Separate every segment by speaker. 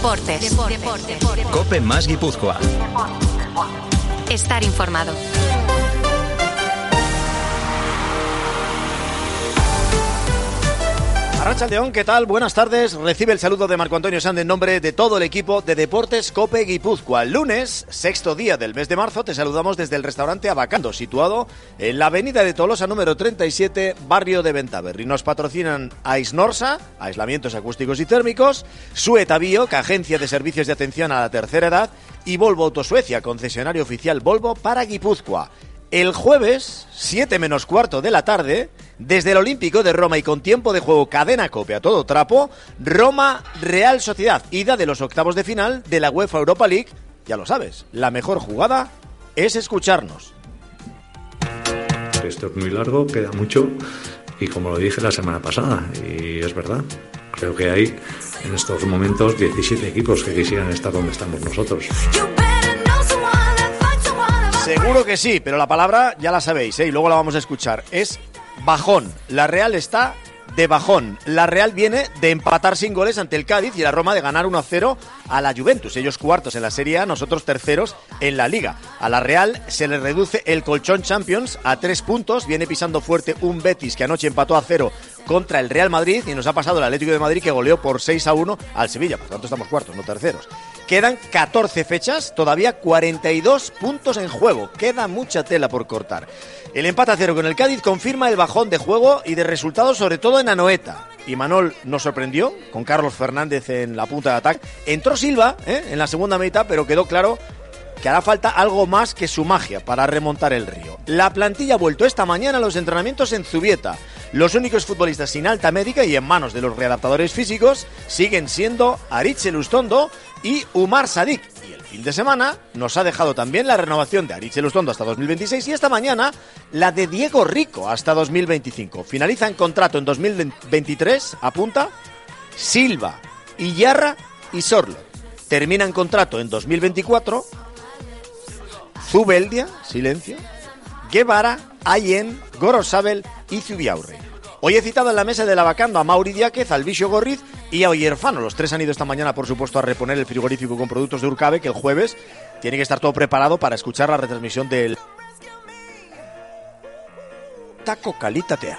Speaker 1: Deportes.
Speaker 2: Cope más Guipúzcoa.
Speaker 1: Estar informado.
Speaker 3: Arracha León, ¿qué tal? Buenas tardes. Recibe el saludo de Marco Antonio Sand en nombre de todo el equipo de Deportes Cope Guipúzcoa. Lunes, sexto día del mes de marzo, te saludamos desde el restaurante Abacando, situado en la avenida de Tolosa número 37, barrio de Ventaverri. Nos patrocinan Aisnorsa, aislamientos acústicos y térmicos, Sueta Bio, que agencia de servicios de atención a la tercera edad, y Volvo Autosuecia, concesionario oficial Volvo para Guipúzcoa. El jueves, 7 menos cuarto de la tarde, desde el Olímpico de Roma y con tiempo de juego cadena copia a todo trapo, Roma Real Sociedad, ida de los octavos de final de la UEFA Europa League. Ya lo sabes, la mejor jugada es escucharnos.
Speaker 4: Esto es muy largo, queda mucho y como lo dije la semana pasada, y es verdad, creo que hay en estos momentos 17 equipos que quisieran estar donde estamos nosotros.
Speaker 3: Seguro que sí, pero la palabra ya la sabéis, ¿eh? y luego la vamos a escuchar. Es bajón. La Real está de bajón. La Real viene de empatar sin goles ante el Cádiz y la Roma de ganar 1-0 a la Juventus. Ellos cuartos en la Serie A, nosotros terceros en la Liga. A la Real se le reduce el colchón Champions a tres puntos. Viene pisando fuerte un Betis que anoche empató a cero contra el Real Madrid y nos ha pasado el Atlético de Madrid que goleó por 6 a 1 al Sevilla. Por tanto, estamos cuartos, no terceros. Quedan 14 fechas, todavía 42 puntos en juego. Queda mucha tela por cortar. El empate a cero con el Cádiz confirma el bajón de juego y de resultados, sobre todo en Anoeta. Y Manol nos sorprendió con Carlos Fernández en la punta de ataque. Entró Silva ¿eh? en la segunda mitad, pero quedó claro que hará falta algo más que su magia para remontar el río. La plantilla ha vuelto esta mañana a los entrenamientos en Zubieta. Los únicos futbolistas sin alta médica y en manos de los readaptadores físicos siguen siendo Aritz Lustondo y Umar Sadik. Y el fin de semana nos ha dejado también la renovación de Aritz Lustondo hasta 2026 y esta mañana la de Diego Rico hasta 2025. Finalizan contrato en 2023, apunta, Silva, Iyarra y Sorlo. Terminan contrato en 2024 Zubeldia, silencio, Guevara, Ayen, Gorosabel y Zubiaurre. Hoy he citado en la mesa de la vacando a Mauri Diáquez, al Bicho Gorriz y a Oyerfano. Los tres han ido esta mañana, por supuesto, a reponer el frigorífico con productos de Urcabe, que el jueves tiene que estar todo preparado para escuchar la retransmisión del Taco Calitatea.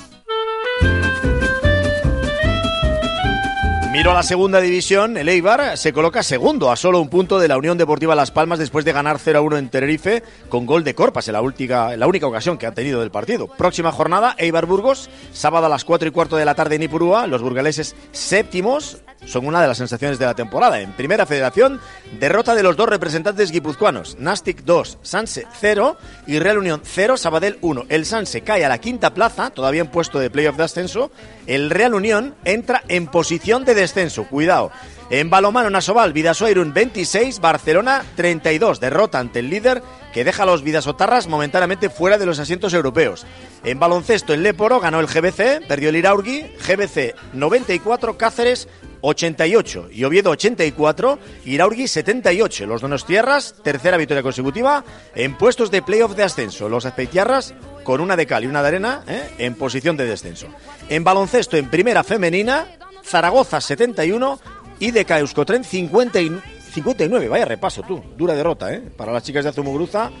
Speaker 3: Miro a la segunda división, el Eibar se coloca segundo a solo un punto de la Unión Deportiva Las Palmas después de ganar 0-1 en Tenerife con gol de Corpas en la, última, la única ocasión que ha tenido del partido. Próxima jornada, Eibar Burgos, sábado a las 4 y cuarto de la tarde en Ipurúa, los burgaleses séptimos son una de las sensaciones de la temporada. En Primera Federación, derrota de los dos representantes guipuzcoanos, Nastic 2, Sanse 0 y Real Unión 0, Sabadell 1. El Sanse cae a la quinta plaza, todavía en puesto de playoff de ascenso. El Real Unión entra en posición de descenso, cuidado. En balomano Nasoval, Vidasoirun 26, Barcelona 32, derrota ante el líder que deja a los Vidasotarras momentáneamente fuera de los asientos europeos. En baloncesto, en Leporo ganó el GBC, perdió el Iraurgi, GBC 94, Cáceres 88 y Oviedo 84, Iraurgi 78. Los Donostierras, tercera victoria consecutiva en puestos de playoff de ascenso. Los Azpeitiarras con una de cal y una de arena ¿eh? en posición de descenso. En baloncesto, en primera femenina, Zaragoza 71 y de Euskotren 59. Vaya repaso tú, dura derrota ¿eh? para las chicas de Azumugruza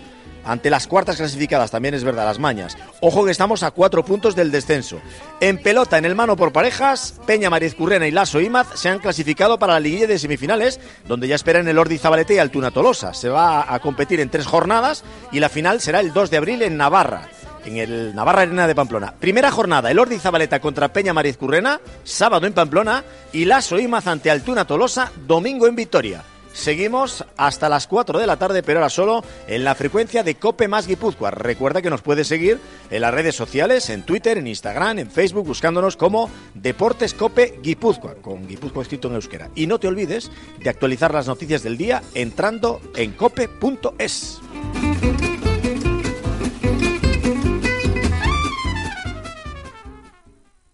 Speaker 3: ante las cuartas clasificadas, también es verdad, las mañas. Ojo que estamos a cuatro puntos del descenso. En pelota, en el mano por parejas, Peña Currena y Lasso Imaz se han clasificado para la liguilla de semifinales, donde ya esperan el Ordi Zabalete y Altuna Tolosa. Se va a competir en tres jornadas y la final será el 2 de abril en Navarra. En el Navarra Arena de Pamplona. Primera jornada, el Ordi Zabaleta contra Peña Currena, sábado en Pamplona, y Lasso Imaz ante Altuna Tolosa, domingo en Vitoria. Seguimos hasta las 4 de la tarde, pero ahora solo en la frecuencia de Cope más Guipúzcoa. Recuerda que nos puedes seguir en las redes sociales, en Twitter, en Instagram, en Facebook, buscándonos como Deportes Cope Guipúzcoa, con Guipúzcoa escrito en euskera. Y no te olvides de actualizar las noticias del día entrando en cope.es.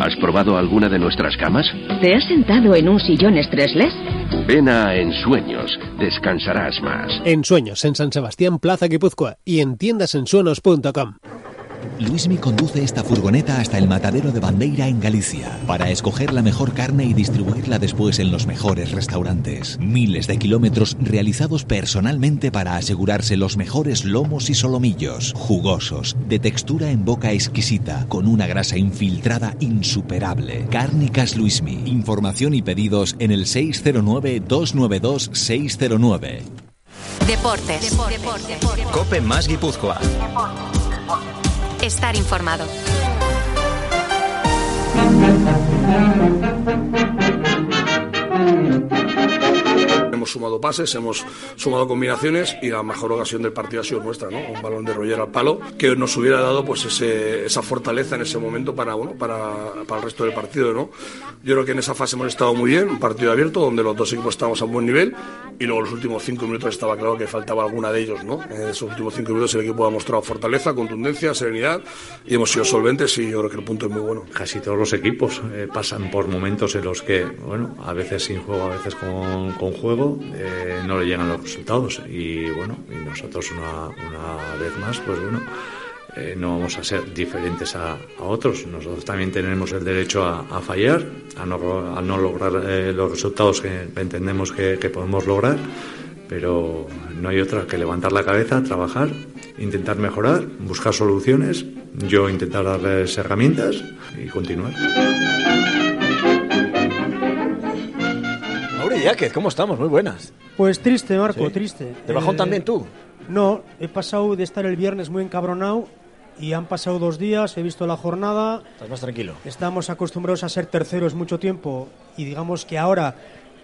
Speaker 5: ¿Has probado alguna de nuestras camas?
Speaker 6: ¿Te has sentado en un sillón estresless?
Speaker 5: Ven a Ensueños, descansarás más.
Speaker 1: En Sueños, en San Sebastián, Plaza Guipúzcoa y en tiendasensuenos.com.
Speaker 7: Luismi conduce esta furgoneta hasta el matadero de Bandeira en Galicia para escoger la mejor carne y distribuirla después en los mejores restaurantes. Miles de kilómetros realizados personalmente para asegurarse los mejores lomos y solomillos, jugosos, de textura en boca exquisita, con una grasa infiltrada insuperable. Cárnicas Luismi. Información y pedidos en el 609-292-609.
Speaker 2: Deportes. Cope más Guipúzcoa.
Speaker 8: Estar informado.
Speaker 9: Hemos sumado pases, hemos sumado combinaciones y la mejor ocasión del partido ha sido nuestra, ¿no? Un balón de Roger al palo que nos hubiera dado pues ese, esa fortaleza en ese momento para, bueno, para, para el resto del partido, ¿no? Yo creo que en esa fase hemos estado muy bien, un partido abierto donde los dos equipos estábamos a un buen nivel y luego los últimos cinco minutos estaba claro que faltaba alguna de ellos, ¿no? En esos últimos cinco minutos el equipo ha mostrado fortaleza, contundencia, serenidad y hemos sido solventes y yo creo que el punto es muy bueno.
Speaker 4: Casi todos los equipos eh, pasan por momentos en los que, bueno, a veces sin juego, a veces con, con juego, eh, no le llegan los resultados. Y bueno, nosotros una, vez más, pues bueno, eh, no vamos a ser diferentes a, otros. Nosotros también tenemos el derecho a, a fallar, a no, a no lograr eh, los resultados que entendemos que, que podemos lograr, pero no hay otra que levantar la cabeza, trabajar, intentar mejorar, buscar soluciones, yo intentar darles herramientas y continuar.
Speaker 3: ¿Cómo estamos? Muy buenas.
Speaker 10: Pues triste, Marco,
Speaker 3: Sí.
Speaker 10: triste.
Speaker 3: ¿Te bajón
Speaker 10: Eh,
Speaker 3: también tú?
Speaker 10: No, he pasado de estar el viernes muy encabronado y han pasado dos días, he visto la jornada.
Speaker 3: Estás más tranquilo.
Speaker 10: Estamos acostumbrados a ser terceros mucho tiempo y digamos que ahora,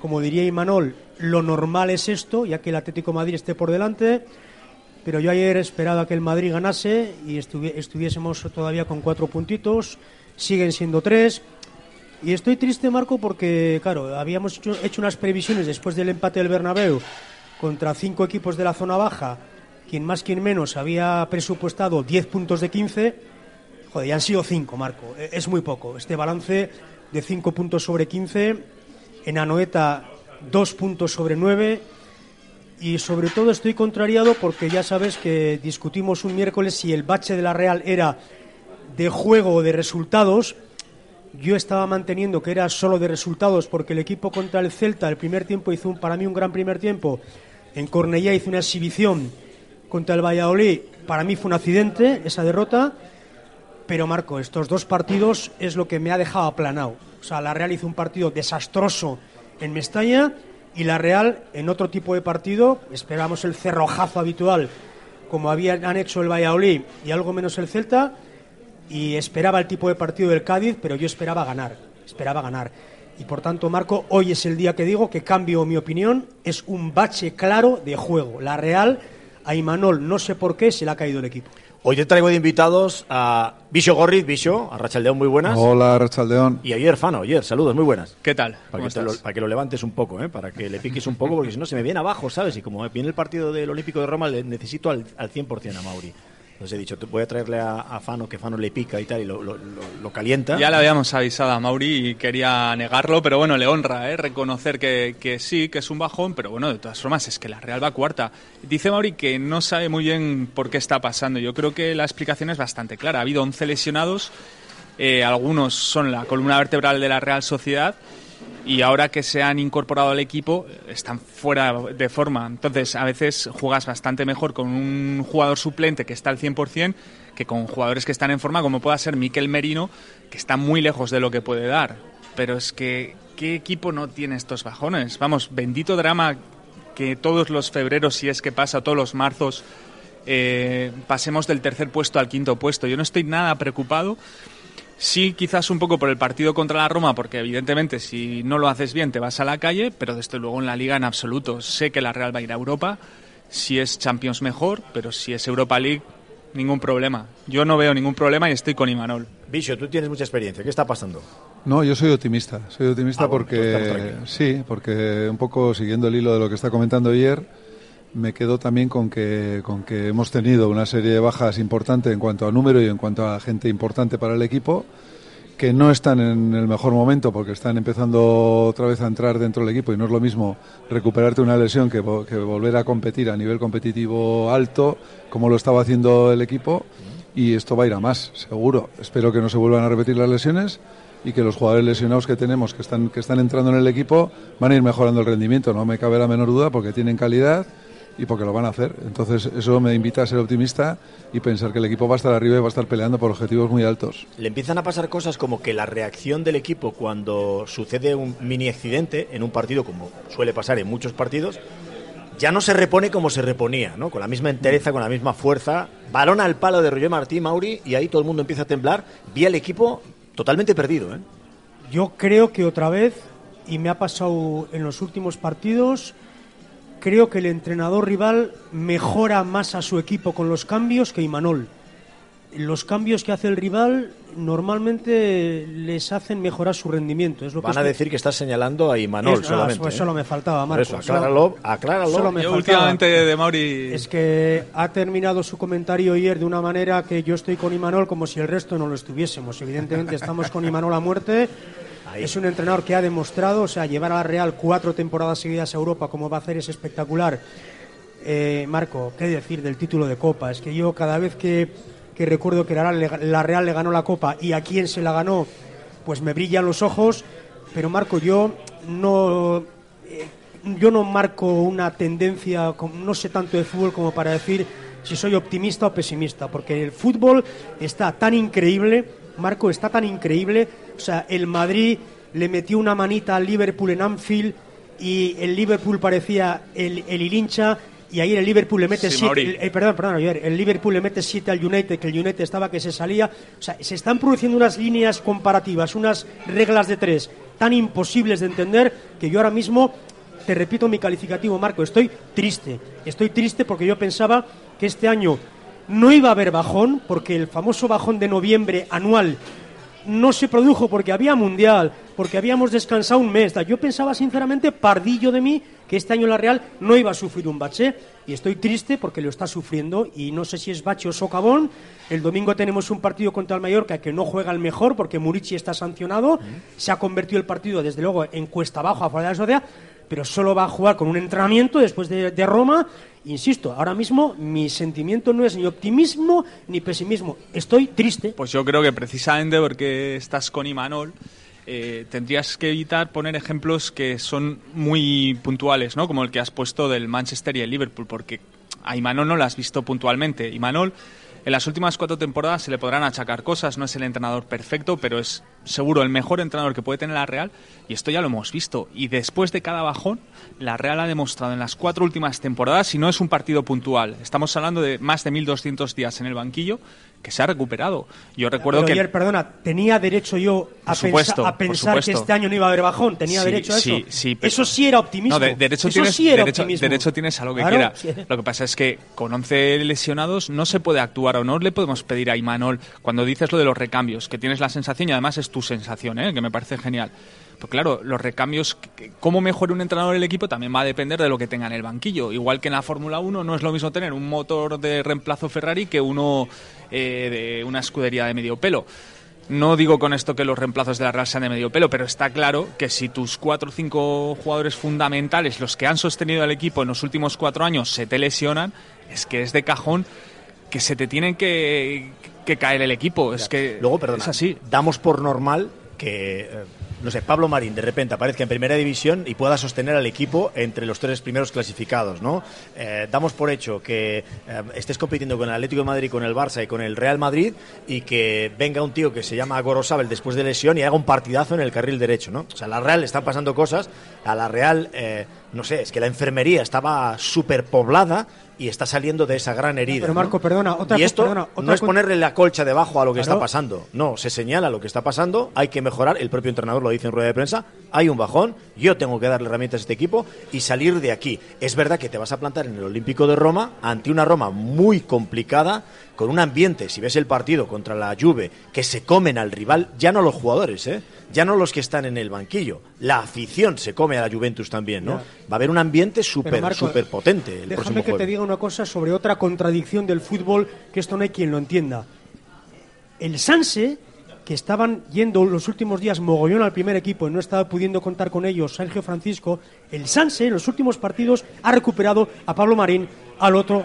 Speaker 10: como diría Imanol, lo normal es esto, ya que el Atlético de Madrid esté por delante. Pero yo ayer esperaba que el Madrid ganase y estuvi- estuviésemos todavía con cuatro puntitos. Siguen siendo tres. Y estoy triste, Marco, porque, claro, habíamos hecho, unas previsiones después del empate del Bernabéu contra cinco equipos de la zona baja, quien más, quien menos, había presupuestado 10 puntos de 15. Joder, ya han sido 5, Marco. E- Es muy poco. Este balance de 5 puntos sobre 15. En Anoeta, 2 puntos sobre 9. Y sobre todo estoy contrariado porque ya sabes que discutimos un miércoles si el bache de la Real era de juego o de resultados. Yo estaba manteniendo que era solo de resultados porque el equipo contra el Celta el primer tiempo hizo un, para mí un gran primer tiempo. En Cornellá hizo una exhibición contra el Valladolid. Para mí fue un accidente esa derrota. Pero Marco, estos dos partidos es lo que me ha dejado aplanado. O sea, la Real hizo un partido desastroso en Mestalla y la Real en otro tipo de partido, esperamos el cerrojazo habitual como habían han hecho el Valladolid y algo menos el Celta y esperaba el tipo de partido del Cádiz, pero yo esperaba ganar, esperaba ganar. Y por tanto, Marco, hoy es el día que digo que cambio mi opinión, es un bache claro de juego. La Real a Imanol, no sé por qué, se le ha caído el equipo.
Speaker 3: Hoy te traigo de invitados a Bicho Gorriz, Bicho, a Rachaldeón, muy buenas.
Speaker 11: Hola, Rachaldeón.
Speaker 3: Y a Oyer Fano, Oyer, saludos, muy buenas.
Speaker 12: ¿Qué tal?
Speaker 3: Para
Speaker 12: ¿Cómo
Speaker 3: que, lo, para que lo levantes un poco, ¿eh? para que le piques un poco, porque si no se me viene abajo, ¿sabes? Y como viene el partido del Olímpico de Roma, le necesito al, al 100% a Mauri. Entonces he dicho, voy a traerle a, Fano, que Fano le pica y tal, y lo, calienta.
Speaker 12: Ya le habíamos avisado a Mauri y quería negarlo, pero bueno, le honra ¿eh? reconocer que, que sí, que es un bajón, pero bueno, de todas formas es que la Real va cuarta. Dice Mauri que no sabe muy bien por qué está pasando. Yo creo que la explicación es bastante clara. Ha habido 11 lesionados, eh, algunos son la columna vertebral de la Real Sociedad y ahora que se han incorporado al equipo están fuera de forma. Entonces, a veces juegas bastante mejor con un jugador suplente que está al 100% que con jugadores que están en forma, como pueda ser Miquel Merino, que está muy lejos de lo que puede dar. Pero es que, ¿qué equipo no tiene estos bajones? Vamos, bendito drama que todos los febreros, si es que pasa, todos los marzos, eh, pasemos del tercer puesto al quinto puesto. Yo no estoy nada preocupado Sí, quizás un poco por el partido contra la Roma, porque evidentemente si no lo haces bien te vas a la calle, pero desde luego en la liga en absoluto. Sé que la Real va a ir a Europa, si es Champions mejor, pero si es Europa League, ningún problema. Yo no veo ningún problema y estoy con Imanol.
Speaker 3: Bicho, tú tienes mucha experiencia, ¿qué está pasando?
Speaker 8: No, yo soy optimista, soy optimista ah, porque sí, porque un poco siguiendo el hilo de lo que está comentando ayer me quedo también con que, con que hemos tenido una serie de bajas importantes en cuanto a número y en cuanto a gente importante para el equipo, que no están en el mejor momento porque están empezando otra vez a entrar dentro del equipo y no es lo mismo recuperarte una lesión que, que volver a competir a nivel competitivo alto, como lo estaba haciendo el equipo, y esto va a ir a más, seguro. Espero que no se vuelvan a repetir las lesiones y que los jugadores lesionados que tenemos, que están, que están entrando en el equipo, van a ir mejorando el rendimiento, no me cabe la menor duda, porque tienen calidad y porque lo van a hacer. Entonces eso me invita a ser optimista y pensar que el equipo va a estar arriba y va a estar peleando por objetivos muy altos.
Speaker 3: Le empiezan a pasar cosas como que la reacción del equipo cuando sucede un mini accidente en un partido, como suele pasar en muchos partidos, ya no se repone como se reponía, ¿no? Con la misma entereza, con la misma fuerza. Balón al palo de Roger Martí, Mauri, y ahí todo el mundo empieza a temblar. Vi al equipo totalmente perdido, ¿eh?
Speaker 10: Yo creo que otra vez, y me ha pasado en los últimos partidos, creo que el entrenador rival mejora más a su equipo con los cambios que Imanol. Los cambios que hace el rival normalmente les hacen mejorar su rendimiento. Es lo
Speaker 3: Van a decir que estás señalando a Imanol ah, solamente.
Speaker 10: pues solo me faltaba, Marco.
Speaker 3: eso, acláralo, acláralo.
Speaker 10: Solo me
Speaker 12: yo últimamente de Mauri...
Speaker 10: Es que ha terminado su comentario ayer de una manera que yo estoy con Imanol como si el resto no lo estuviésemos. Evidentemente estamos con Imanol a muerte es un entrenador que ha demostrado, o sea, llevar a la Real cuatro temporadas seguidas a Europa, como va a hacer, es espectacular. Eh, Marco, ¿qué decir del título de Copa? Es que yo cada vez que, recuerdo que la Real, le ganó la Copa y a quién se la ganó, pues me brillan los ojos. Pero Marco, yo no, eh, yo no marco una tendencia, no sé tanto de fútbol como para decir si soy optimista o pesimista, porque el fútbol está tan increíble, Marco, está tan increíble o sea, el Madrid le metió una manita al Liverpool en Anfield y el Liverpool parecía el, el Ilincha y ahí el Liverpool le mete siete, eh, perdón, perdón, el Liverpool le mete siete al United, que el United estaba que se salía. O sea, se están produciendo unas líneas comparativas, unas reglas de tres tan imposibles de entender que yo ahora mismo, te repito mi calificativo, Marco, estoy triste. Estoy triste porque yo pensaba que este año no iba a haber bajón, porque el famoso bajón de noviembre anual no se produjo porque había mundial, porque habíamos descansado un mes. Yo pensaba sinceramente, pardillo de mí, que este año la Real no iba a sufrir un bache. Y estoy triste porque lo está sufriendo y no sé si es bache o socavón. El domingo tenemos un partido contra el Mallorca que no juega el mejor porque Murici está sancionado. Se ha convertido el partido, desde luego, en cuesta abajo a fuera de la sociedad, pero solo va a jugar con un entrenamiento después de, Roma Insisto, ahora mismo mi sentimiento no es ni optimismo ni pesimismo. Estoy triste.
Speaker 12: Pues yo creo que precisamente porque estás con Imanol, eh, tendrías que evitar poner ejemplos que son muy puntuales, ¿no? Como el que has puesto del Manchester y el Liverpool, porque a Imanol no lo has visto puntualmente. Imanol en las últimas cuatro temporadas se le podrán achacar cosas, no es el entrenador perfecto, pero es seguro el mejor entrenador que puede tener la Real y esto ya lo hemos visto. Y después de cada bajón, la Real ha demostrado en las cuatro últimas temporadas, si no es un partido puntual, estamos hablando de más de 1.200 días en el banquillo, que se ha recuperado. Yo recuerdo que...
Speaker 10: Ayer, perdona, tenía derecho yo a, a pensar que este año no iba a haber bajón, tenía derecho a eso. Sí, eso sí era optimismo. No,
Speaker 12: derecho,
Speaker 10: eso
Speaker 12: tienes,
Speaker 10: sí era
Speaker 12: derecho,
Speaker 10: optimismo.
Speaker 12: derecho tienes a lo que quiera. Lo que pasa es que con 11 lesionados no se puede actuar o no le podemos pedir a Imanol cuando dices lo de los recambios, que tienes la sensación y además es tu sensación, ¿eh? que me parece genial. Pues claro, los recambios, cómo mejore un entrenador el equipo también va a depender de lo que tenga en el banquillo. Igual que en la Fórmula 1 no es lo mismo tener un motor de reemplazo Ferrari que uno eh, de una escudería de medio pelo. No digo con esto que los reemplazos de la Real sean de medio pelo, pero está claro que si tus cuatro o cinco jugadores fundamentales, los que han sostenido al equipo en los últimos cuatro años, se te lesionan, es que es de cajón que se te tienen que, caer el equipo. Es que
Speaker 3: Luego, perdona, es así. Damos por normal que eh, no sé, Pablo Marín de repente aparezca en primera división y pueda sostener al equipo entre los tres primeros clasificados, ¿no? Eh, damos por hecho que eh, estés compitiendo con el Atlético de Madrid, con el Barça y con el Real Madrid y que venga un tío que se llama Gorosabel después de lesión y haga un partidazo en el carril derecho, ¿no? O sea, a la Real le están pasando cosas, a la Real, eh, no sé, es que la enfermería estaba superpoblada y está saliendo de esa gran herida.
Speaker 10: Pero Marco,
Speaker 3: ¿no?
Speaker 10: perdona, otra
Speaker 3: y esto
Speaker 10: perdona, otra
Speaker 3: no es ponerle la colcha debajo a lo que
Speaker 10: Claro.
Speaker 3: está pasando. No, se señala lo que está pasando, hay que mejorar, el propio entrenador lo dice en rueda de prensa, hay un bajón, yo tengo que darle herramientas a este equipo y salir de aquí. Es verdad que te vas a plantar en el Olímpico de Roma ante una Roma muy complicada, con un ambiente, si ves el partido contra la Juve, que se comen al rival, ya no los jugadores, ¿eh? ya no los que están en el banquillo, la afición se come a la Juventus también, ¿no?
Speaker 10: Ya.
Speaker 3: Va a haber un ambiente súper, súper potente el
Speaker 10: Déjame
Speaker 3: próximo
Speaker 10: que te diga una cosa sobre otra contradicción del fútbol, que esto no hay quien lo entienda. El Sanse, que estaban yendo los últimos días mogollón al primer equipo y no estaba pudiendo contar con ellos Sergio Francisco, el Sanse en los últimos partidos ha recuperado a Pablo Marín, al otro...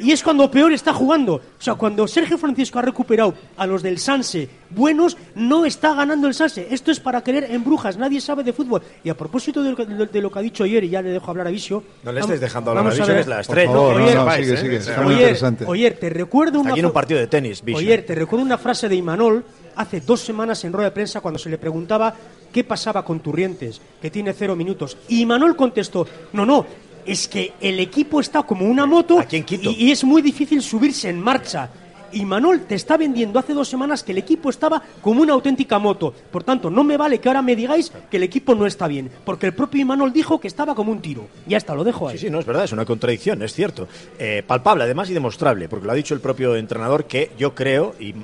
Speaker 10: Y es cuando peor está jugando. O sea, cuando Sergio Francisco ha recuperado a los del Sanse buenos, no está ganando el Sanse. Esto es para querer en brujas, nadie sabe de fútbol. Y a propósito de lo que, de- de lo que ha dicho ayer, y ya le dejo hablar a Visio...
Speaker 3: No le estés dejando hablar a
Speaker 10: vamos
Speaker 3: Visio, es la estrella.
Speaker 8: Por favor,
Speaker 3: No,
Speaker 8: no, no, sigue,
Speaker 3: ¿eh?
Speaker 8: sigue, está muy
Speaker 10: Oyer,
Speaker 8: interesante.
Speaker 10: Oyer, te recuerdo una
Speaker 3: Aquí en un partido de tenis, Visio.
Speaker 10: Oyer, te recuerdo una frase de Imanol hace dos semanas en rueda de prensa cuando se le preguntaba qué pasaba con Turrientes, que tiene cero minutos. Y Imanol contestó, no, no, es que el equipo está como una moto y, y es muy difícil subirse en marcha. Y Manol te está vendiendo hace dos semanas que el equipo estaba como una auténtica moto. Por tanto, no me vale que ahora me digáis que el equipo no está bien, porque el propio Imanol dijo que estaba como un tiro. Ya está, lo dejo ahí.
Speaker 3: Sí, sí, no, es verdad, es una contradicción, es cierto. Eh, palpable, además, y demostrable, porque lo ha dicho el propio entrenador, que yo creo, y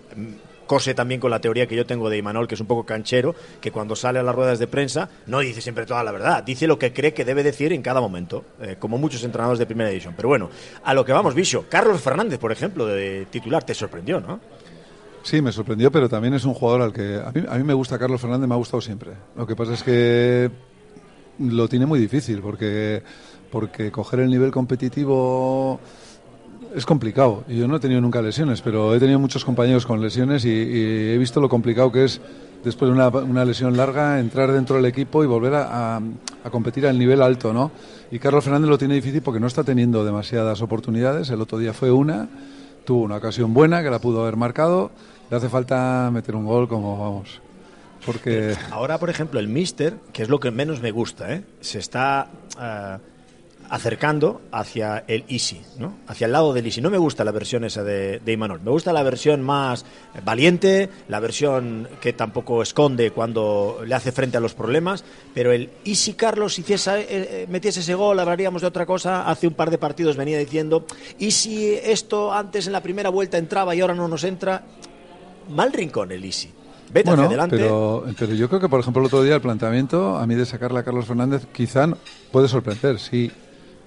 Speaker 3: cose también con la teoría que yo tengo de Imanol, que es un poco canchero, que cuando sale a las ruedas de prensa no dice siempre toda la verdad, dice lo que cree que debe decir en cada momento, eh, como muchos entrenadores de primera división. Pero bueno, a lo que vamos, Bicho, Carlos Fernández, por ejemplo, de titular, te sorprendió, ¿no?
Speaker 8: Sí, me sorprendió, pero también es un jugador al que a mí, a mí me gusta Carlos Fernández, me ha gustado siempre. Lo que pasa es que lo tiene muy difícil porque porque coger el nivel competitivo es complicado. Yo no he tenido nunca lesiones, pero he tenido muchos compañeros con lesiones y, he visto lo complicado que es después de una, una lesión larga entrar dentro del equipo y volver a, a- a competir al nivel alto, ¿no? Y Carlos Fernández lo tiene difícil porque no está teniendo demasiadas oportunidades. El otro día fue una, tuvo una ocasión buena que la pudo haber marcado. Le hace falta meter un gol como vamos. Porque
Speaker 3: Ahora, por ejemplo, el Mister, que es lo que menos me gusta, ¿eh? se está eh, acercando hacia el Easy, ¿no? hacia el lado del Easy. No me gusta la versión esa de, de Imanol. Me gusta la versión más valiente, la versión que tampoco esconde cuando le hace frente a los problemas. Pero el Easy Carlos hiciese, eh, eh, metiese ese gol, hablaríamos de otra cosa. Hace un par de partidos venía diciendo, ¿y si esto antes en la primera vuelta entraba y ahora no nos entra? Mal rincón el Easy. Vete
Speaker 8: bueno,
Speaker 3: hacia adelante.
Speaker 8: pero, pero yo creo que, por ejemplo, el otro día el planteamiento, a mí de sacarle a Carlos Fernández, quizá puede sorprender, sí.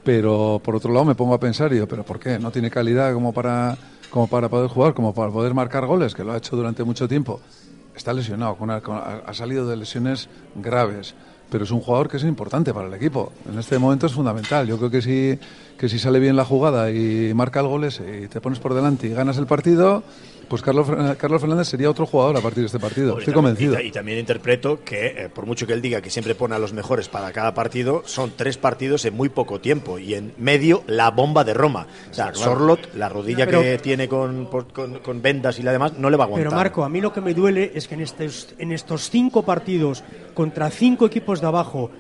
Speaker 8: Pero por otro lado me pongo a pensar y digo, ¿pero por qué? ¿No tiene calidad como para, como para poder jugar, como para poder marcar goles, que lo ha hecho durante mucho tiempo? Está lesionado, con una- ha salido de lesiones graves, pero es un jugador que es importante para el equipo. En este momento es fundamental. Yo creo que si, que si sale bien la jugada y marca el goles y te pones por delante y ganas el partido, pues Carlos, Carlos Fernández sería otro jugador a partir de este partido. Estoy
Speaker 3: también-
Speaker 8: convencido.
Speaker 3: Y, ta- y también interpreto que, eh, por mucho que él diga que siempre pone a los mejores para cada partido, son tres partidos en muy poco tiempo. Y en medio, la bomba de Roma. O sea,
Speaker 10: claro.
Speaker 3: Sorlot, la rodilla
Speaker 10: Pero-
Speaker 3: que tiene con, con vendas y la demás, no le va a aguantar.
Speaker 10: Pero Marco, a mí lo que me duele es que en estos, en estos cinco partidos contra cinco equipos de abajo,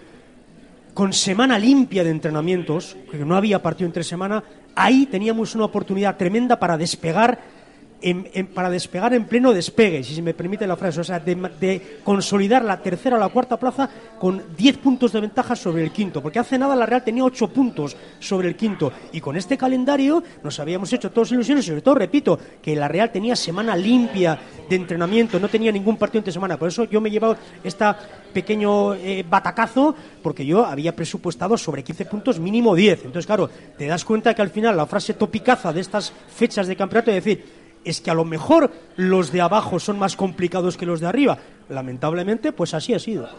Speaker 10: con semana limpia de entrenamientos, que no había partido entre semana, ahí teníamos una oportunidad tremenda para despegar. En, para despegar en pleno despegue, si se me permite la frase, o sea, de, consolidar la tercera o la cuarta plaza con 10 puntos de ventaja sobre el quinto, porque hace nada la Real tenía 8 puntos sobre el quinto, y con este calendario nos habíamos hecho todos ilusiones, sobre todo, repito, que la Real tenía semana limpia de entrenamiento, no tenía ningún partido entre semana, por eso yo me he llevado este pequeño eh, batacazo, porque yo había presupuestado sobre 15 puntos, mínimo 10, entonces claro, te das cuenta que al final la frase topicaza de estas fechas de campeonato es decir, es que a lo mejor los de abajo son más complicados que los de arriba. Lamentablemente, pues así ha sido.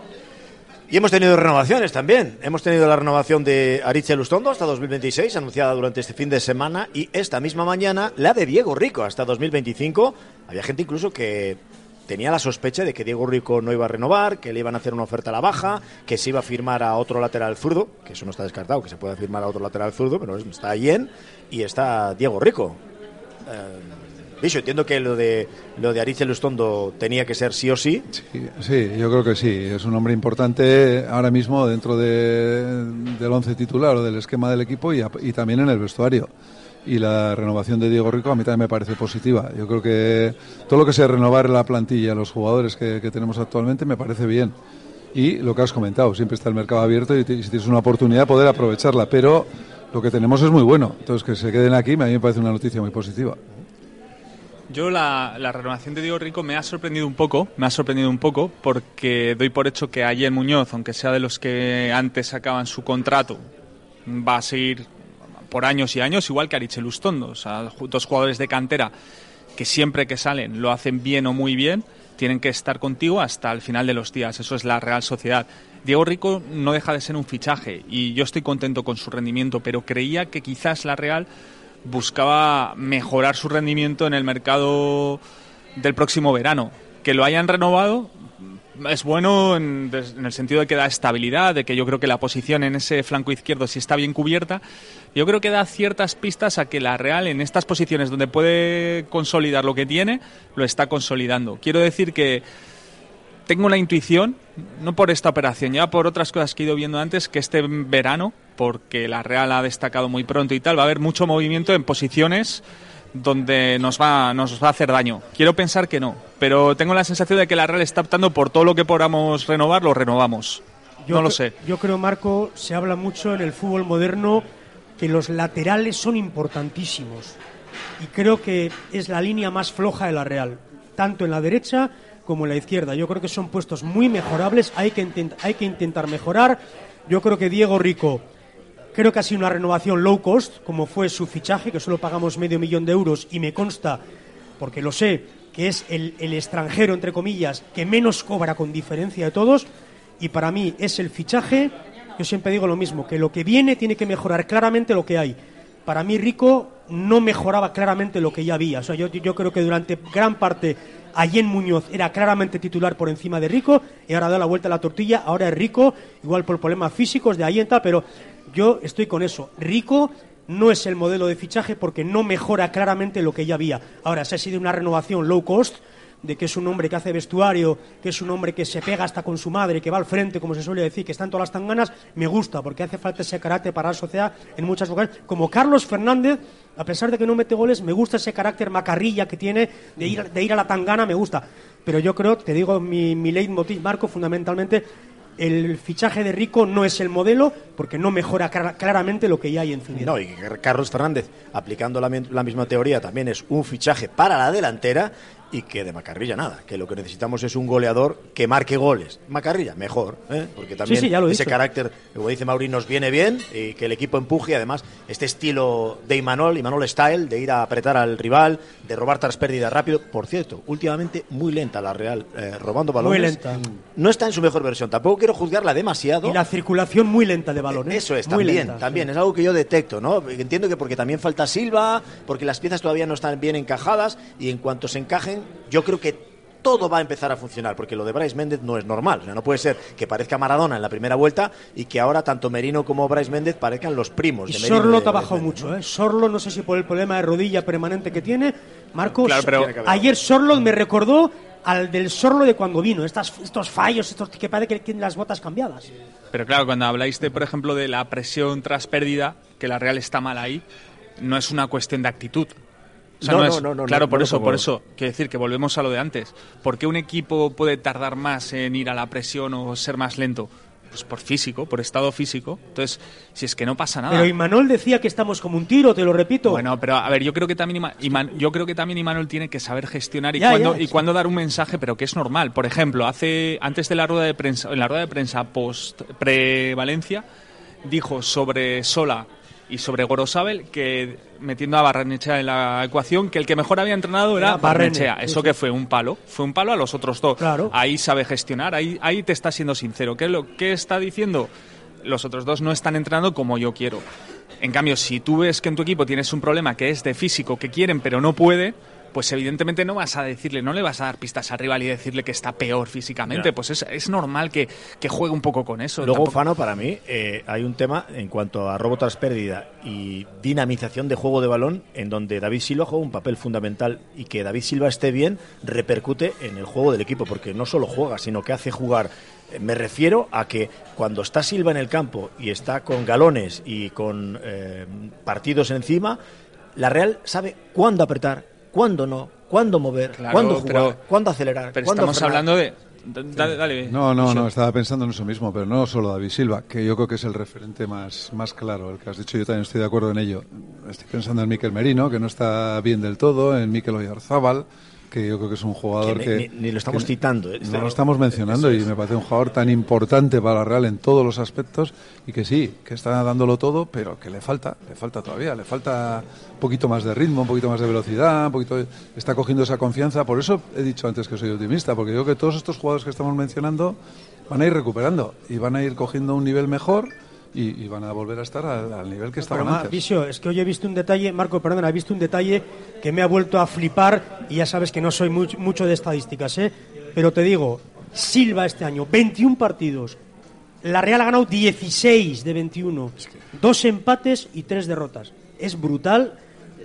Speaker 3: Y hemos tenido renovaciones también. Hemos tenido la renovación de Aritze Lustondo hasta 2026, anunciada durante este fin de semana, y esta misma mañana la de Diego Rico hasta 2025. Había gente incluso que tenía la sospecha de que Diego Rico no iba a renovar, que le iban a hacer una oferta a la baja, que se iba a firmar a otro lateral zurdo, que eso no está descartado, que se pueda firmar a otro lateral zurdo, pero está Yen y está Diego Rico. Eh, Entiendo que lo de lo de Arice Lustondo tenía que ser sí o sí.
Speaker 8: sí. yo creo que sí. Es un hombre importante ahora mismo dentro de, del once titular o del esquema del equipo y, y también en el vestuario y la renovación de Diego Rico a mí también me parece positiva. Yo creo que todo lo que sea renovar la plantilla, los jugadores que, tenemos actualmente, me parece bien. Y lo que has comentado, siempre está el mercado abierto y si tienes una oportunidad poder aprovecharla, pero lo que tenemos es muy bueno. Entonces que se queden aquí a mí me parece una noticia muy positiva.
Speaker 12: Yo la, renovación de Diego Rico me ha sorprendido un poco, me ha sorprendido un poco porque doy por hecho que ayer Muñoz, aunque sea de los que antes acaban su contrato, va a seguir por años y años, igual que Arichel Ustondo, o sea, dos jugadores de cantera que siempre que salen lo hacen bien o muy bien, tienen que estar contigo hasta el final de los días. Eso es la Real Sociedad. Diego Rico no deja de ser un fichaje y yo estoy contento con su rendimiento, pero creía que quizás la Real buscaba mejorar su rendimiento en el mercado del próximo verano. Que lo hayan renovado es bueno en, el sentido de que da estabilidad, de que yo creo que la posición en ese flanco izquierdo sí está bien cubierta. Yo creo que da ciertas pistas a que la Real en estas posiciones donde puede consolidar lo que tiene, lo está consolidando. Quiero decir que tengo la intuición, no por esta operación, ya por otras cosas que he ido viendo antes, que este verano porque la Real ha destacado muy pronto y tal, va a haber mucho movimiento en posiciones donde nos va, nos va a hacer daño. Quiero pensar que no, pero tengo la sensación de que la Real está optando por todo lo que podamos renovar, lo renovamos. Yo no lo sé.
Speaker 10: Yo creo, Marco, se habla mucho en el fútbol moderno que los laterales son importantísimos. Y creo que es la línea más floja de la Real, tanto en la derecha como la izquierda. Yo creo que son puestos muy mejorables, hay que, hay que intentar mejorar. Yo creo que Diego Rico Creo que ha sido una renovación low cost, como fue su fichaje, que solo pagamos medio millón de euros y me consta, porque lo sé, que es el, extranjero, entre comillas, que menos cobra con diferencia de todos. Y para mí es el fichaje, yo siempre digo lo mismo, que lo que viene tiene que mejorar claramente lo que hay. Para mí Rico no mejoraba claramente lo que ya había. O sea, yo, yo creo que durante gran parte Allen Muñoz era claramente titular por encima de Rico y ahora da la vuelta a la tortilla. Ahora es Rico, igual por problemas físicos de Allen, pero yo estoy con eso. Rico no es el modelo de fichaje porque no mejora claramente lo que ya había. Ahora, si ha sido una renovación low cost, de que es un hombre que hace vestuario, que es un hombre que se pega hasta con su madre, que va al frente, como se suele decir, que están todas las tanganas, me gusta, porque hace falta ese carácter para la sociedad en muchas ocasiones. Como Carlos Fernández, a pesar de que no mete goles, me gusta ese carácter macarrilla que tiene de ir, de ir a la tangana, me gusta. Pero yo creo, te digo, mi, mi leitmotiv, Marco, fundamentalmente, el fichaje de Rico no es el modelo porque no mejora claramente lo que ya hay en Zubida.
Speaker 3: No, y Carlos Fernández, aplicando la, la, misma teoría, también es un fichaje para la delantera y que de Macarrilla nada, que lo que necesitamos es un goleador que marque goles. Macarrilla, mejor, ¿eh? porque también ese carácter, como dice Mauri, nos viene bien y que el equipo empuje. Además, este estilo de Imanol, Imanol Style, de ir a apretar al rival, de robar tras pérdidas rápido. Por cierto, últimamente muy lenta la Real, eh, robando balones.
Speaker 10: Muy lenta.
Speaker 3: No está en su mejor versión. Tampoco quiero juzgarla demasiado.
Speaker 10: Y la circulación muy lenta de balones.
Speaker 3: Eso es, también, también. Es algo que yo detecto, ¿no? Entiendo que porque también falta Silva, porque las piezas todavía no están bien encajadas y en cuanto se encajen yo creo que todo va a empezar a funcionar, porque lo de Bryce Méndez no es normal. O sea, no puede ser que parezca Maradona en la primera vuelta y que ahora tanto Merino como Bryce Méndez parezcan los primos.
Speaker 10: Y Sorlo ha bajado mucho, ¿eh? Sorlo, no sé si por el problema de rodilla permanente que tiene. Marcos, pero ayer Sorlo me recordó al del Sorlo de cuando vino, estas, estos fallos, estos que parece que tienen las botas cambiadas.
Speaker 12: Pero claro, cuando habláis de, por ejemplo, de la presión tras pérdida, que la Real está mal ahí, no es una cuestión de actitud, no, no, no, Claro, por eso, por eso. Quiero decir que volvemos a lo de antes. ¿Por qué un equipo puede tardar más en ir a la presión o ser más lento? Pues por físico, por estado físico. Entonces, si es que no pasa nada.
Speaker 10: Pero Imanol decía que estamos como un tiro, te lo repito.
Speaker 12: Bueno, pero a ver, yo creo que también yo creo que también Imanol tiene que saber gestionar y cuándo y cuándo dar un mensaje, pero que es normal. Por ejemplo, hace antes de la rueda de prensa, en la rueda de prensa post pre-Valencia, dijo sobre Sola y sobre Gorosabel que metiendo a Barrenechea en la ecuación que el que mejor había entrenado era, Barrenechea. Eso que fue un palo, fue un palo a los otros dos.
Speaker 10: Claro.
Speaker 12: Ahí sabe gestionar, ahí, ahí te está siendo sincero. ¿Qué, lo, ¿Qué está diciendo? Los otros dos no están entrenando como yo quiero. En cambio, si tú ves que en tu equipo tienes un problema que es de físico, que quieren pero no puede, pues evidentemente no vas a decirle, no le vas a dar pistas al rival y decirle que está peor físicamente. Pues es, es, normal que, que, juegue un poco con eso.
Speaker 3: Luego, Fano, para mí, eh, hay un tema en cuanto a robo tras pérdida y dinamización de juego de balón, en donde David Silva juega un papel fundamental y que David Silva esté bien repercute en el juego del equipo, porque no solo juega, sino que hace jugar me refiero a que cuando está Silva en el campo y está con galones y con eh, partidos encima, la Real sabe cuándo apretar, cuándo no, cuándo mover, cuándo jugar, cuándo acelerar.
Speaker 12: Pero estamos hablando de. Dale,
Speaker 8: no, no, no, estaba pensando en eso mismo, pero no solo David Silva, que yo creo que es el referente más, más claro, el que has dicho, yo también estoy de acuerdo en ello. Estoy pensando en Miquel Merino, que no está bien del todo, en Miquel Oyarzábal, que yo creo que es un jugador que...
Speaker 3: ni, lo estamos citando. ¿eh?
Speaker 8: No lo estamos mencionando y me parece un jugador tan importante para la Real en todos los aspectos y que sí, que está dándolo todo, pero que le falta, le falta todavía, le falta un poquito más de ritmo, un poquito más de velocidad, un poquito está cogiendo esa confianza. Por eso he dicho antes que soy optimista, porque yo creo que todos estos jugadores que estamos mencionando van a ir recuperando y van a ir cogiendo un nivel mejor y, van a volver a estar al, nivel que estaban antes.
Speaker 10: Visio, es que hoy he visto un detalle, Marco, perdona, he visto un detalle que me ha vuelto a flipar y ya sabes que no soy mucho de estadísticas, ¿eh? pero te digo, Silva este año, 21 partidos, la Real ha ganado 16 de 21, dos empates y tres derrotas. Es brutal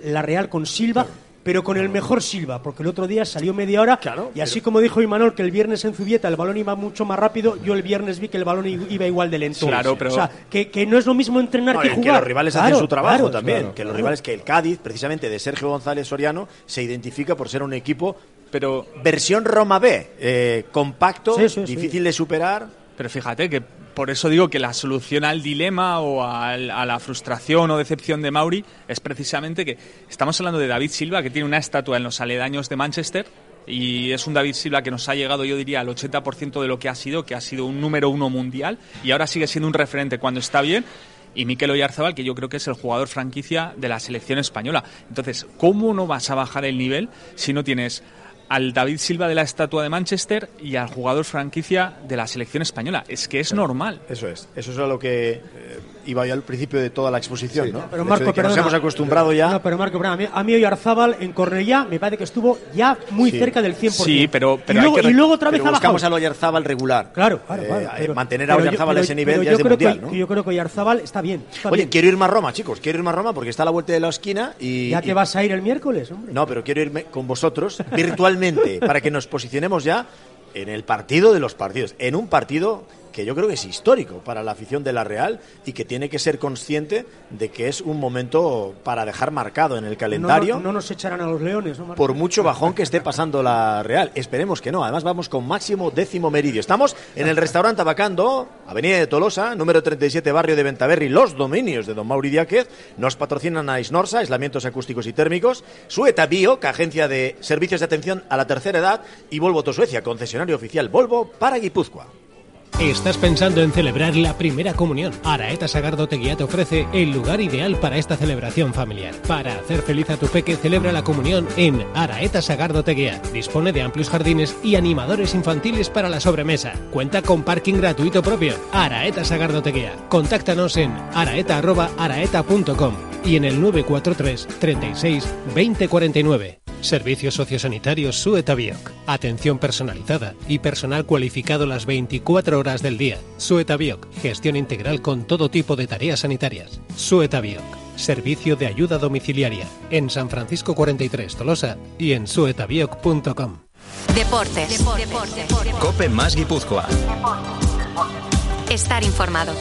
Speaker 10: la Real con Silva pero con el mejor Silva, porque el otro día salió media hora y así como dijo Imanol que el viernes en Zubieta el balón iba mucho más rápido, yo el viernes vi que el balón iba igual de lento.
Speaker 12: Claro, pero...
Speaker 10: O sea, que, que no es lo mismo entrenar que jugar.
Speaker 3: Que los rivales hacen su trabajo también, que los rivales, que el Cádiz, precisamente de Sergio González Soriano, se identifica por ser un equipo pero versión Roma B, eh, compacto, difícil de superar.
Speaker 12: Pero fíjate que por eso digo que la solución al dilema o a la frustración o decepción de Mauri es precisamente que estamos hablando de David Silva, que tiene una estatua en los aledaños de Manchester, y es un David Silva que nos ha llegado, yo diría, al 80% de lo que ha sido, que ha sido un número uno mundial y ahora sigue siendo un referente cuando está bien. Y Mikel Oyarzabal, que yo creo que es el jugador franquicia de la selección española. Entonces, ¿cómo no vas a bajar el nivel si no tienes al David Silva de la estatua de Manchester y al jugador franquicia de la selección española. Es que es normal.
Speaker 3: Eso es. Eso es a lo que eh, iba yo al principio de toda la exposición, ¿no?
Speaker 10: Pero Marco,
Speaker 3: que nos hemos acostumbrado ya.
Speaker 10: No, pero Marco, a mí, a mí Oyarzábal en Cornellá me parece que estuvo ya muy cerca del 100%.
Speaker 12: Sí, pero,
Speaker 10: pero y, luego, y luego otra vez
Speaker 3: pero buscamos al Oyarzábal regular.
Speaker 10: Claro, claro,
Speaker 3: eh, mantener a Oyarzábal a ese nivel ya es de mundial, ¿no?
Speaker 10: Yo creo que Oyarzábal está bien.
Speaker 3: Oye, quiero irme a Roma, chicos. Quiero irme a Roma porque está a la vuelta de la esquina y...
Speaker 10: ¿Ya te vas a ir el miércoles, hombre?
Speaker 3: No, pero quiero irme con vosotros virtualmente para que nos posicionemos ya en el partido de los partidos. En un partido que yo creo que es histórico para la afición de la Real y que tiene que ser consciente de que es un momento para dejar marcado en el calendario.
Speaker 10: No, nos echarán a los leones, ¿no,
Speaker 3: Por mucho bajón que esté pasando la Real. Esperemos que no. Además, vamos con máximo décimo meridio. Estamos en el restaurante Abacando, Avenida de Tolosa, número 37, barrio de Ventaverri, los dominios de don Mauri Díaz. Nos patrocinan a Isnorsa, aislamientos acústicos y térmicos, Sueta Bio, que agencia de servicios de atención a la tercera edad, y Volvo Tosuecia, concesionario oficial Volvo para Guipúzcoa.
Speaker 1: ¿Estás pensando en celebrar la primera comunión? Araeta Sagardo Teguía te ofrece el lugar ideal para esta celebración familiar. Para hacer feliz a tu peque, celebra la comunión en Araeta Sagardo Teguía. Dispone de amplios jardines y animadores infantiles para la sobremesa. Cuenta con parking gratuito propio. Araeta Sagardo Teguía. Contáctanos en araeta.araeta.com y en el 943 36 2049. Servicios sociosanitarios Suetabioc. Atención personalizada y personal cualificado las 24 horas del día. Suetabioc. Gestión integral con todo tipo de tareas sanitarias. Suetabioc. Servicio de ayuda domiciliaria. En San Francisco 43 Tolosa y en suetabioc.com.
Speaker 2: Deportes. Cope más Guipúzcoa.
Speaker 11: Estar informado.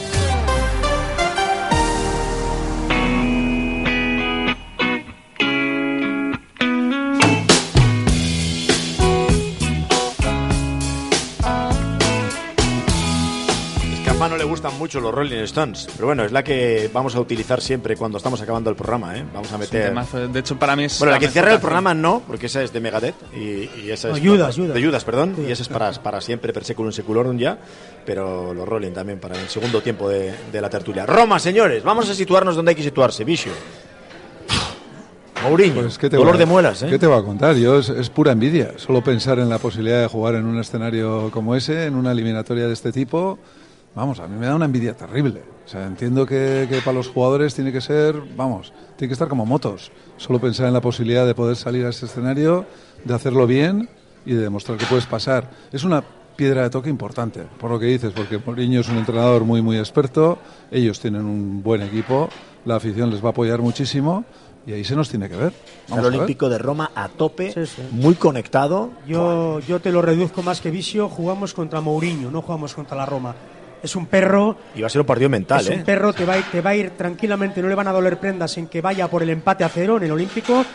Speaker 3: No le gustan mucho los Rolling Stones, pero bueno, es la que vamos a utilizar siempre cuando estamos acabando el programa, ¿eh? Vamos a meter...
Speaker 12: de hecho, para mí es...
Speaker 3: Bueno, la, que cierra el programa no, porque esa es de Megadeth y, esa es... De Judas, perdón, y esa es para, para siempre, per seculum seculorum ya, pero los Rolling también para el segundo tiempo de, la tertulia. Roma, señores, vamos a situarnos donde hay que situarse, Vicio. Mourinho, pues, dolor de muelas, ¿eh?
Speaker 8: ¿Qué te va a contar? Yo es, es, pura envidia. Solo pensar en la posibilidad de jugar en un escenario como ese, en una eliminatoria de este tipo, vamos, a mí me da una envidia terrible. O sea, entiendo que, que, para los jugadores tiene que ser, vamos, tiene que estar como motos. Solo pensar en la posibilidad de poder salir a ese escenario, de hacerlo bien y de demostrar que puedes pasar. Es una piedra de toque importante, por lo que dices, porque Mourinho es un entrenador muy, muy experto, ellos tienen un buen equipo, la afición les va a apoyar muchísimo y ahí se nos tiene que ver.
Speaker 3: el Olímpico de Roma a tope, muy conectado.
Speaker 10: Yo, yo te lo reduzco más que vicio, jugamos contra Mourinho, no jugamos contra la Roma. Es un perro.
Speaker 3: Y va a ser un partido mental,
Speaker 10: es un
Speaker 3: ¿eh?
Speaker 10: perro, te va, a ir, te va a ir tranquilamente, no le van a doler prendas en que vaya por el empate a cero en el Olímpico.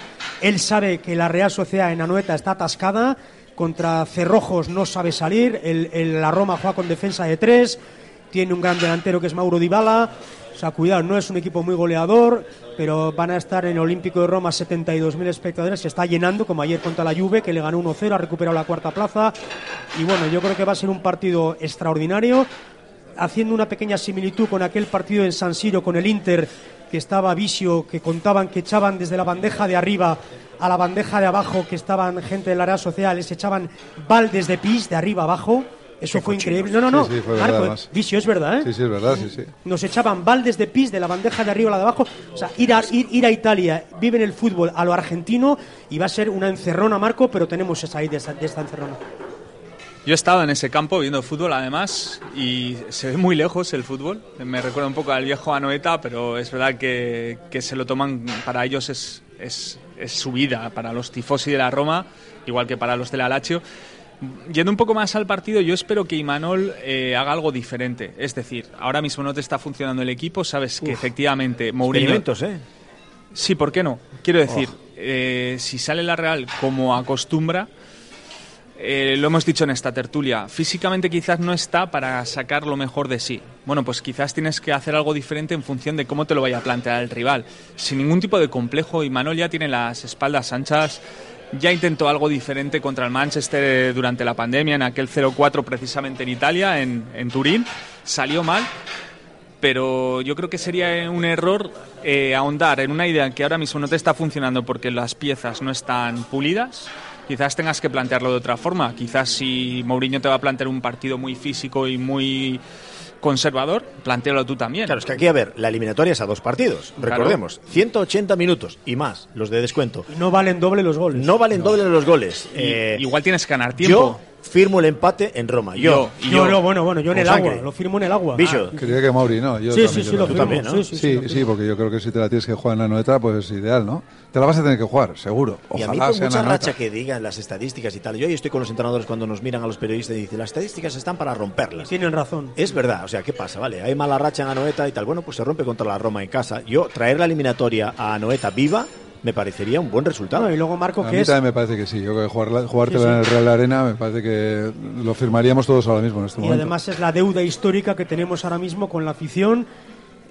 Speaker 10: Él sabe que la Real Sociedad en Anoeta está atascada, contra Cerrojos no sabe salir, el, la Roma juega con defensa de tres, tiene un gran delantero que es Mauro Dybala, o sea, cuidado, no es un equipo muy goleador, pero van a estar en el Olímpico de Roma 72.000 espectadores, se está llenando, como ayer contra la Juve, que le ganó 1-0, ha recuperado la cuarta plaza, y bueno, yo creo que va a ser un partido extraordinario, haciendo una pequeña similitud con aquel partido en San Siro con el Inter, que estaba vicio, que contaban que echaban desde la bandeja de arriba a la bandeja de abajo, que estaban gente del área social, les echaban baldes de pis de arriba abajo. Eso fue increíble. No, no, no. Marco, Vicio, es verdad, ¿eh?
Speaker 8: Sí, sí, es verdad, sí, sí.
Speaker 10: Nos echaban baldes de pis de la bandeja de arriba a la de abajo. O sea, ir a, ir, ir a Italia, viven el fútbol a lo argentino y va a ser una encerrona, Marco, pero tenemos esa ahí de esta, de esta encerrona.
Speaker 12: Yo he estado en ese campo viendo fútbol además y se ve muy lejos el fútbol. Me recuerda un poco al viejo Anoeta, pero es verdad que, que se lo toman, para ellos es, es, es, su vida, para los tifosi de la Roma, igual que para los de la Lazio. Yendo un poco más al partido, yo espero que Imanol eh, haga algo diferente. Es decir, ahora mismo no te está funcionando el equipo, sabes que efectivamente Mourinho...
Speaker 3: ¿eh?
Speaker 12: Sí, ¿por qué no? Quiero decir, eh, si sale la Real como acostumbra eh, lo hemos dicho en esta tertulia, físicamente quizás no está para sacar lo mejor de sí. Bueno, pues quizás tienes que hacer algo diferente en función de cómo te lo vaya a plantear el rival. Sin ningún tipo de complejo, y Manol ya tiene las espaldas anchas, ya intentó algo diferente contra el Manchester durante la pandemia, en aquel 0-4 precisamente en Italia, en, Turín, salió mal. Pero yo creo que sería un error eh, ahondar en una idea que ahora mismo no te está funcionando porque las piezas no están pulidas quizás tengas que plantearlo de otra forma. Quizás si Mourinho te va a plantear un partido muy físico y muy conservador, plantealo tú también.
Speaker 3: Claro, es que aquí, a ver, la eliminatoria es a dos partidos. Recordemos, 180 minutos y más, los de descuento.
Speaker 10: No valen doble los goles.
Speaker 3: No valen doble los goles.
Speaker 12: Eh, igual tienes que ganar tiempo
Speaker 3: firmo el empate en Roma. Yo.
Speaker 10: Yo, yo, bueno, bueno, yo en el agua, lo firmo en el agua.
Speaker 3: Bicho.
Speaker 8: Quería que Mauri, ¿no? Yo
Speaker 10: sí, sí, sí, lo firmo. También,
Speaker 8: ¿no? Sí, sí, sí, porque yo creo que si te la tienes que jugar en la noeta, pues ideal, ¿no? Te la vas a tener que jugar, seguro. Ojalá
Speaker 3: y a mí por mucha racha que digan las estadísticas y tal. Yo ahí estoy con los entrenadores cuando nos miran a los periodistas y dicen, las estadísticas están para romperlas.
Speaker 10: Tienen razón.
Speaker 3: Es verdad, o sea, ¿qué pasa? Vale, hay mala racha en Anoeta y tal. Bueno, pues se rompe contra la Roma en casa. Yo, traer la eliminatoria a Anoeta viva me parecería un buen resultado.
Speaker 10: y luego Marco,
Speaker 8: a
Speaker 10: que
Speaker 8: mí
Speaker 10: es...
Speaker 8: también me parece que sí. Yo creo que jugar, jugártela en el Real Arena me parece que lo firmaríamos todos ahora mismo en este momento.
Speaker 10: Y además es la deuda histórica que tenemos ahora mismo con la afición.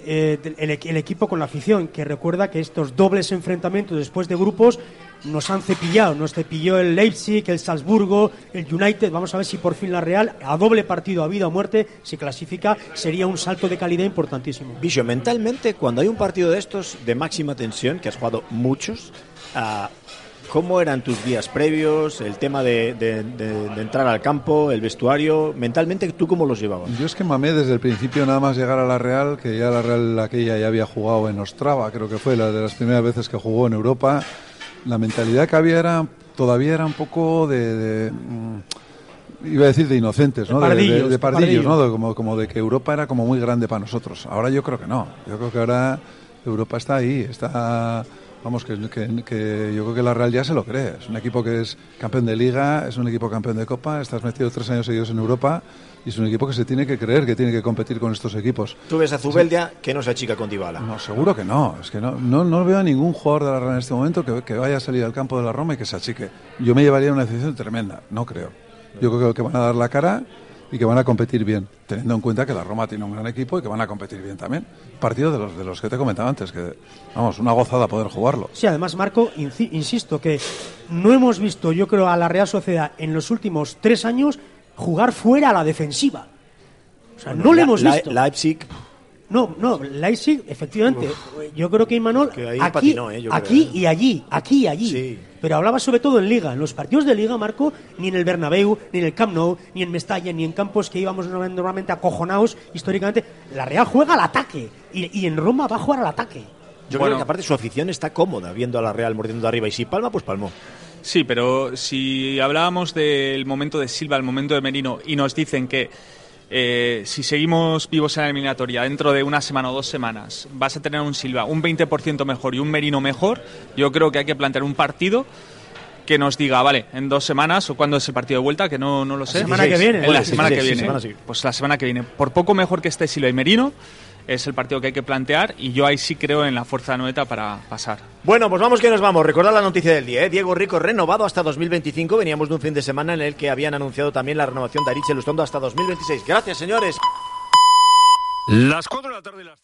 Speaker 10: Eh, el, el, equipo con la afición, que recuerda que estos dobles enfrentamientos después de grupos nos han cepillado. Nos cepilló el Leipzig, el Salzburgo, el United. Vamos a ver si por fin la Real, a doble partido, a vida o muerte, se clasifica. Sería un salto de calidad importantísimo.
Speaker 3: Bicho, mentalmente, cuando hay un partido de estos de máxima tensión, que has jugado muchos, uh, ¿cómo eran tus días previos? El tema de, de, de, de, entrar al campo, el vestuario. Mentalmente, ¿tú cómo los llevabas?
Speaker 8: Yo es que mamé desde el principio nada más llegar a la Real, que ya la Real aquella ya había jugado en Ostrava, creo que fue la de las primeras veces que jugó en Europa la mentalidad que había era todavía era un poco de, de iba a decir de inocentes, ¿no?
Speaker 10: De pardillos,
Speaker 8: de, pardillos ¿no? Como, como de que Europa era como muy grande para nosotros. Ahora yo creo que no. Yo creo que ahora Europa está ahí, está vamos, que, que, que, yo creo que la Real ya se lo cree. Es un equipo que es campeón de liga, es un equipo campeón de copa, estás metido tres años seguidos en Europa y es un equipo que se tiene que creer que tiene que competir con estos equipos.
Speaker 3: ¿Tú ves a Zubeldia que no se achica con Dybala?
Speaker 8: No, seguro que no. Es que no, no, no veo a ningún jugador de la Real en este momento que, que vaya a salir al campo de la Roma y que se achique. Yo me llevaría una decisión tremenda, no creo. Yo creo que van a dar la cara y que van a competir bien, teniendo en cuenta que la Roma tiene un gran equipo y que van a competir bien también. Partido de los, de los que te comentaba antes, que vamos, una gozada poder jugarlo.
Speaker 10: Sí, además, Marco, insisto, que no hemos visto, yo creo, a la Real Sociedad en los últimos tres años jugar fuera a la defensiva. O sea, bueno, no le hemos visto.
Speaker 3: Leipzig
Speaker 10: No, no, Leipzig, efectivamente. Yo creo que Imanol
Speaker 3: Que
Speaker 10: aquí,
Speaker 3: patinó, ¿eh? Yo
Speaker 10: aquí
Speaker 3: creo, ¿eh?
Speaker 10: y allí, aquí y allí.
Speaker 3: Sí.
Speaker 10: Pero hablaba sobre todo en Liga. En los partidos de Liga, Marco, ni en el Bernabéu, ni en el Camp Nou, ni en Mestalla, ni en campos que íbamos normalmente acojonados históricamente. La Real juega al ataque. Y, y en Roma va a jugar al ataque.
Speaker 3: Yo
Speaker 12: Bueno.
Speaker 3: creo que aparte su afición está cómoda viendo a la Real mordiendo de arriba y si palma, pues palmó.
Speaker 12: Sí, pero si hablábamos del momento de Silva, el momento de Merino, y nos dicen que eh, si seguimos vivos en la eliminatoria dentro de una semana o dos semanas vas a tener un Silva un 20% mejor y un Merino mejor, yo creo que hay que plantear un partido que nos diga, vale, en dos semanas o cuándo es el partido de vuelta, que no, no lo sé.
Speaker 10: semana que viene.
Speaker 12: En la semana que
Speaker 3: sí,
Speaker 12: viene.
Speaker 3: semana sí.
Speaker 12: Pues la semana que viene. Por poco mejor que esté Silva y Merino, es el partido que hay que plantear y yo ahí sí creo en la fuerza Noeta para pasar.
Speaker 3: Bueno, pues vamos que nos vamos. Recordad la noticia del día. ¿eh? Diego Rico renovado hasta 2025. Veníamos de un fin de semana en el que habían anunciado también la renovación de Aritz Lustondo hasta 2026. Gracias, señores.
Speaker 11: Las cuatro de la tarde y las